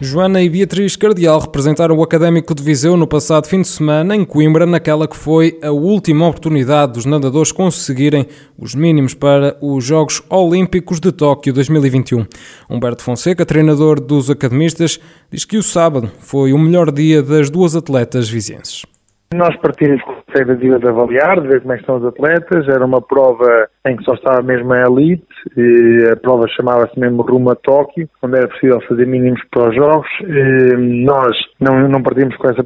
Joana e Beatriz Cardial representaram o Académico de Viseu no passado fim de semana em Coimbra, naquela que foi a última oportunidade dos nadadores conseguirem os mínimos para os Jogos Olímpicos de Tóquio 2021. Humberto Fonseca, treinador dos academistas, diz que o sábado foi o melhor dia das duas atletas vizienses. Nós partimos com a expectativa de avaliar, de ver como é estão os atletas. Era uma prova em que só estava mesmo a elite. a prova chamava-se mesmo Rumo a Tóquio, onde era possível fazer mínimos para os jogos. nós não, não partimos com essa,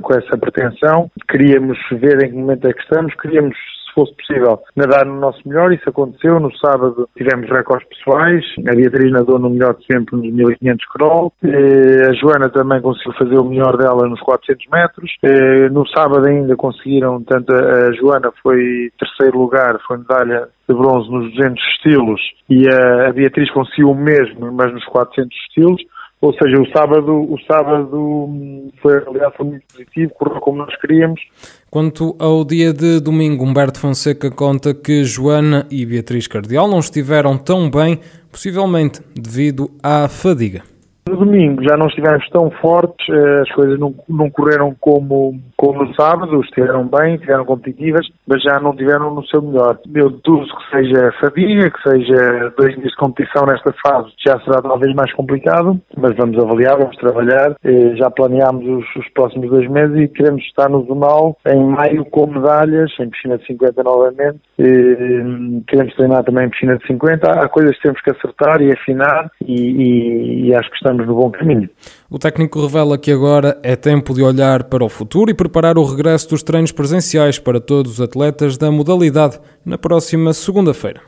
com essa pretensão. Queríamos ver em que momento é que estamos. Queríamos se fosse possível, nadar no nosso melhor. Isso aconteceu. No sábado tivemos recordes pessoais. A Beatriz nadou no melhor de sempre nos 1500 crawl. Eh, a Joana também conseguiu fazer o melhor dela nos 400 metros. Eh, no sábado ainda conseguiram, tanto a Joana foi terceiro lugar, foi medalha de bronze nos 200 estilos e a Beatriz conseguiu o mesmo, mas nos 400 estilos. Ou seja, o sábado, o sábado foi, aliás, foi muito positivo, correu como nós queríamos. Quanto ao dia de domingo, Humberto Fonseca conta que Joana e Beatriz Cardial não estiveram tão bem, possivelmente devido à fadiga. No domingo já não estivemos tão fortes, eh, as coisas não, não correram como, como no sábado, estiveram bem, estiveram competitivas, mas já não tiveram no seu melhor. Eu deduzo que seja fadiga, que seja dois dias de competição nesta fase, já será talvez mais complicado, mas vamos avaliar, vamos trabalhar. Eh, já planeámos os, os próximos dois meses e queremos estar no Zonal em maio com medalhas, em piscina de 50 novamente. Eh, queremos treinar também em piscina de 50. Há coisas que temos que acertar e afinar e, e, e acho que estamos estamos no bom caminho. O técnico revela que agora é tempo de olhar para o futuro e preparar o regresso dos treinos presenciais para todos os atletas da modalidade na próxima segunda-feira.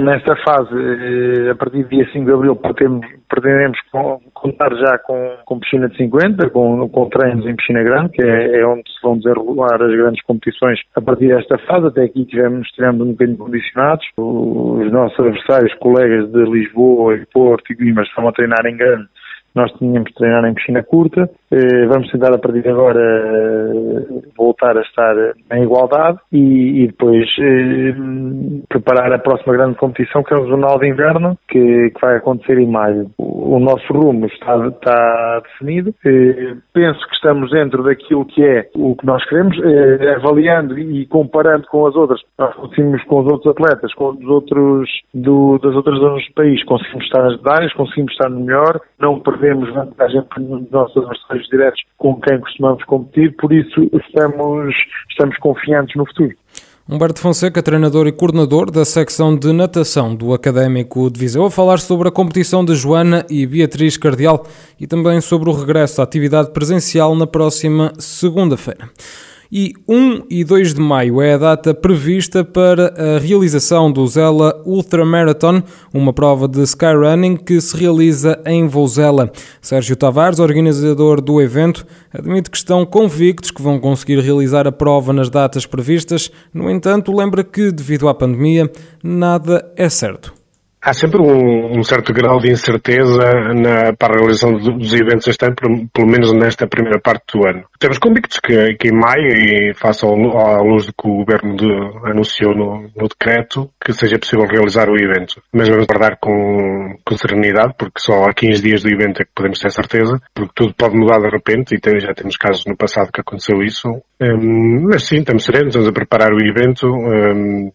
Nesta fase, eh, a partir do dia 5 de abril, pretendemos contar já com, com piscina de 50, com, com treinos em piscina grande, que é, é, onde se vão desenrolar as grandes competições a partir desta fase. Até aqui tivemos, tivemos um bocadinho condicionados. Os nossos adversários, colegas de Lisboa e Porto e Guimarães, estão a treinar em grande nós tínhamos de treinar em piscina curta. Eh, vamos tentar a partir de agora eh, voltar a estar em igualdade e, e depois eh, preparar a próxima grande competição que é o Jornal de Inverno, que, que vai acontecer em maio. O, nosso rumo está, está definido. Penso que estamos dentro daquilo que é o que nós queremos, avaliando e comparando com as outras. Nós conseguimos com os outros atletas, com os outros do, das outras zonas do país, conseguimos estar nas medalhas, conseguimos estar no melhor, não perdemos vantagem nos nossos adversários diretos com quem costumamos competir, por isso estamos, estamos confiantes no futuro. Humberto Fonseca, treinador e coordenador da secção de natação do Académico de Viseu, a falar sobre a competição de Joana e Beatriz Cardial e também sobre o regresso à atividade presencial na próxima segunda-feira e 1 e 2 de maio é a data prevista para a realização do Zela Ultramarathon, uma prova de skyrunning que se realiza em Vouzela. Sérgio Tavares, organizador do evento, admite que estão convictos que vão conseguir realizar a prova nas datas previstas, no entanto, lembra que, devido à pandemia, nada é certo. Há sempre um, um, certo grau de incerteza na, para a realização dos eventos este ano, pelo menos nesta primeira parte do ano. Temos convictos que, que em maio, e face à luz do que o Governo de, anunciou no, no, decreto, que seja possível realizar o evento. Mas vamos guardar com, com, serenidade, porque só há 15 dias do evento é que podemos ter certeza, porque tudo pode mudar de repente, e tem, já temos casos no passado que aconteceu isso. Um, mas sim, estamos serenos, estamos a preparar o evento. Um,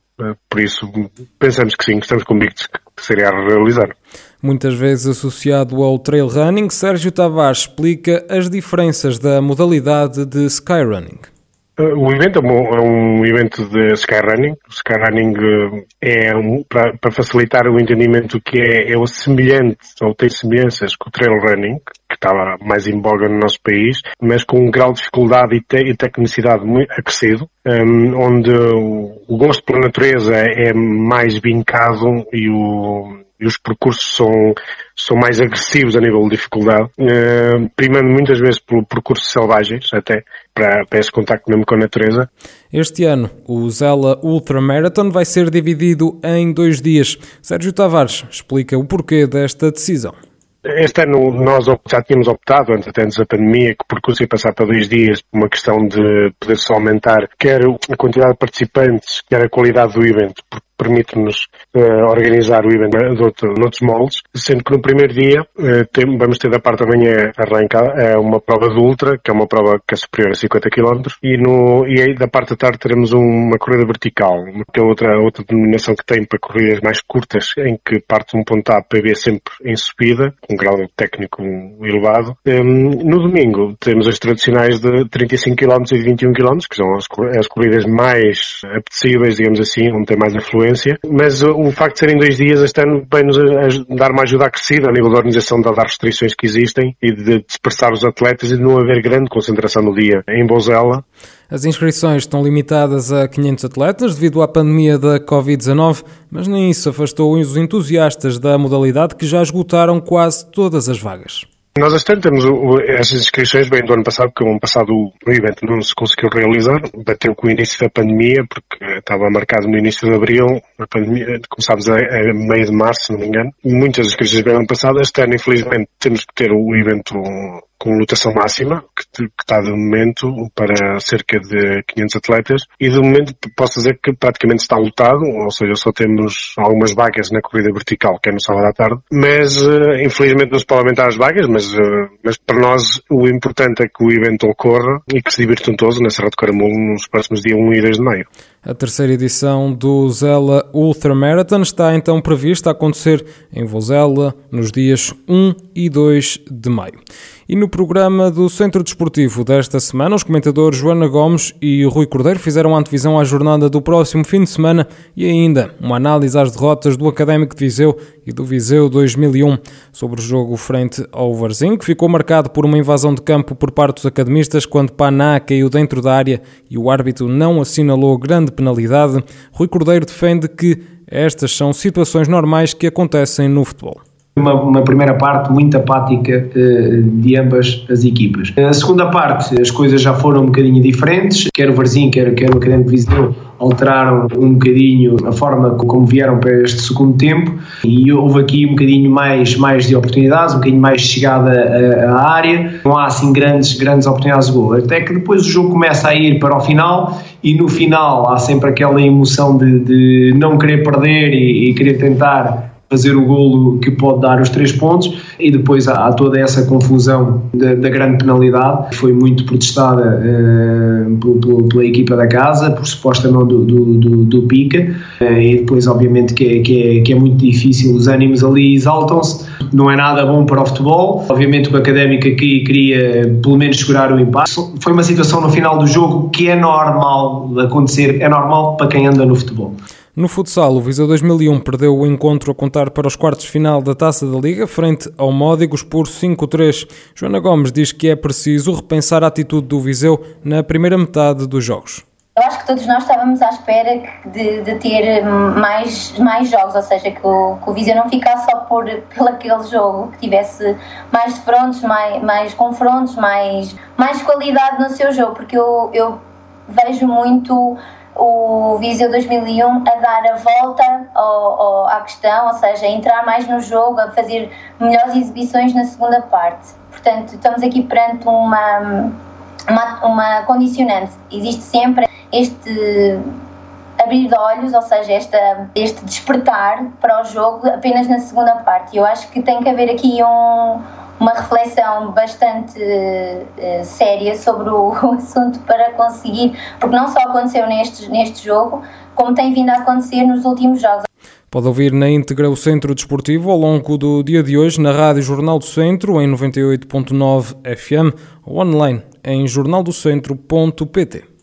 por isso, pensamos que sim, estamos convictos que seria a realizar. Muitas vezes associado ao trail running, Sérgio Tavares explica as diferenças da modalidade de skyrunning. Uh, o evento é um, é um evento de skyrunning. O skyrunning uh, é um, para, facilitar o entendimento que é, é o semelhante ou tem semelhanças com o trail running, que estava mais em boga no nosso país, mas com um grau de dificuldade e, te, e tecnicidade muito acrescido, um, onde o, o, gosto pela natureza é mais vincado e o, e os percursos são, são mais agressivos a nível de dificuldade, uh, primando muitas vezes por percursos selvagens, até para, para esse contacto mesmo com a natureza. Este ano, o Zela Ultra Marathon vai ser dividido em dois dias. Sérgio Tavares explica o porquê desta decisão. Este ano nós já tínhamos optado, antes até antes da pandemia, que o percurso ia passar para dois dias, por uma questão de poder-se aumentar quer a quantidade de participantes, quer a qualidade do evento, permite-nos uh, organizar o evento de outro, noutros moldes, sendo que no primeiro dia uh, tem, vamos ter da parte da manhã arranca é uma prova de ultra, que é uma prova que é superior a 50 km, e, no, e aí da parte da tarde teremos uma corrida vertical, que é outra, outra denominação que tem para corridas mais curtas, em que parte de um ponto A para B sempre em subida, com um grau técnico elevado. Um, no domingo temos as tradicionais de 35 km e 21 km, que são as, as corridas mais apetecíveis, digamos assim, onde tem mais afluência mas o facto de serem dois dias este ano vai-nos dar uma ajuda acrescida a nível da organização das restrições que existem e de dispersar os atletas e de não haver grande concentração no dia em Bozela. As inscrições estão limitadas a 500 atletas devido à pandemia da Covid-19, mas nem isso afastou os entusiastas da modalidade que já esgotaram quase todas as vagas. Nós este ano temos essas inscrições bem do ano passado, porque o ano passado o, evento não se conseguiu realizar, bateu com o início da pandemia, porque estava marcado no início de abril, a pandemia, começámos a, a meio de março, se não me engano. Muitas inscrições bem ano passado, este ano infelizmente temos que ter o evento com lotação máxima, que, que, está de momento para cerca de 500 atletas, e de momento posso dizer que praticamente está lotado, ou seja, só temos algumas vagas na corrida vertical, que é no sábado à tarde, mas uh, infelizmente não se pode aumentar as vagas, mas, uh, mas para nós o importante é que o evento ocorra e que se divirtam todos na Serra de Caramulo nos próximos dias 1 e 2 de maio. A terceira edição do Zela Ultra Marathon está então prevista a acontecer em Vozela nos dias 1 e 2 de maio. E no programa do Centro Desportivo desta semana, os comentadores Joana Gomes e Rui Cordeiro fizeram a antevisão à jornada do próximo fim de semana e ainda uma análise às derrotas do Académico de Viseu e do Viseu 2001 sobre o jogo frente ao Varzim, que ficou marcado por uma invasão de campo por parte dos academistas quando Paná caiu dentro da área e o árbitro não assinalou grande penalidade. Rui Cordeiro defende que estas são situações normais que acontecem no futebol uma, uma, primeira parte muito apática uh, de ambas as equipas. A segunda parte, as coisas já foram um bocadinho diferentes, quer o Varzim, quer, quer o Académico Viseu alteraram um bocadinho a forma como vieram para este segundo tempo. E houve aqui um bocadinho mais, mais de oportunidades, um bocadinho mais de chegada à, área, não há assim grandes, grandes oportunidades de gol, até que depois o jogo começa a ir para o final e no final há sempre aquela emoção de, de não querer perder e, e querer tentar fazer o golo que pode dar os três pontos e depois há, há toda essa confusão da, da, grande penalidade que foi muito protestada uh, pela, equipa da casa por suposta não do, do, do, do Pica uh, e depois obviamente que é, que, é, que é muito difícil, os ânimos ali exaltam-se não é nada bom para o futebol. Obviamente o Académico aqui queria pelo menos segurar o empate. Foi uma situação no final do jogo que é normal acontecer, é normal para quem anda no futebol no futsal, o Viseu 2001 perdeu o encontro a contar para os quartos final da Taça da Liga, frente ao Módigos por 5-3. Joana Gomes diz que é preciso repensar a atitude do Viseu na primeira metade dos jogos. Eu acho que todos nós estávamos à espera de, de ter mais, mais jogos, ou seja, que o, que o Viseu não ficasse só por, pelo aquele jogo, que tivesse mais defrontos, mais, mais confrontos, mais, mais qualidade no seu jogo, porque eu, eu vejo muito o Viseu 2001 a dar a volta ao, ao, à questão, ou seja, a entrar mais no jogo, a fazer melhores exibições na segunda parte. Portanto, estamos aqui perante uma, uma, uma condicionante. Existe sempre este abrir de olhos, ou seja, esta, este despertar para o jogo apenas na segunda parte. Eu acho que tem que haver aqui um uma reflexão bastante uh, séria sobre o, o, assunto para conseguir, porque não só aconteceu neste, neste jogo, como tem vindo a acontecer nos últimos jogos. Pode ouvir na íntegra o Centro Desportivo ao longo do dia de hoje na Rádio Jornal do Centro em 98.9 FM ou online em jornaldocentro.pt.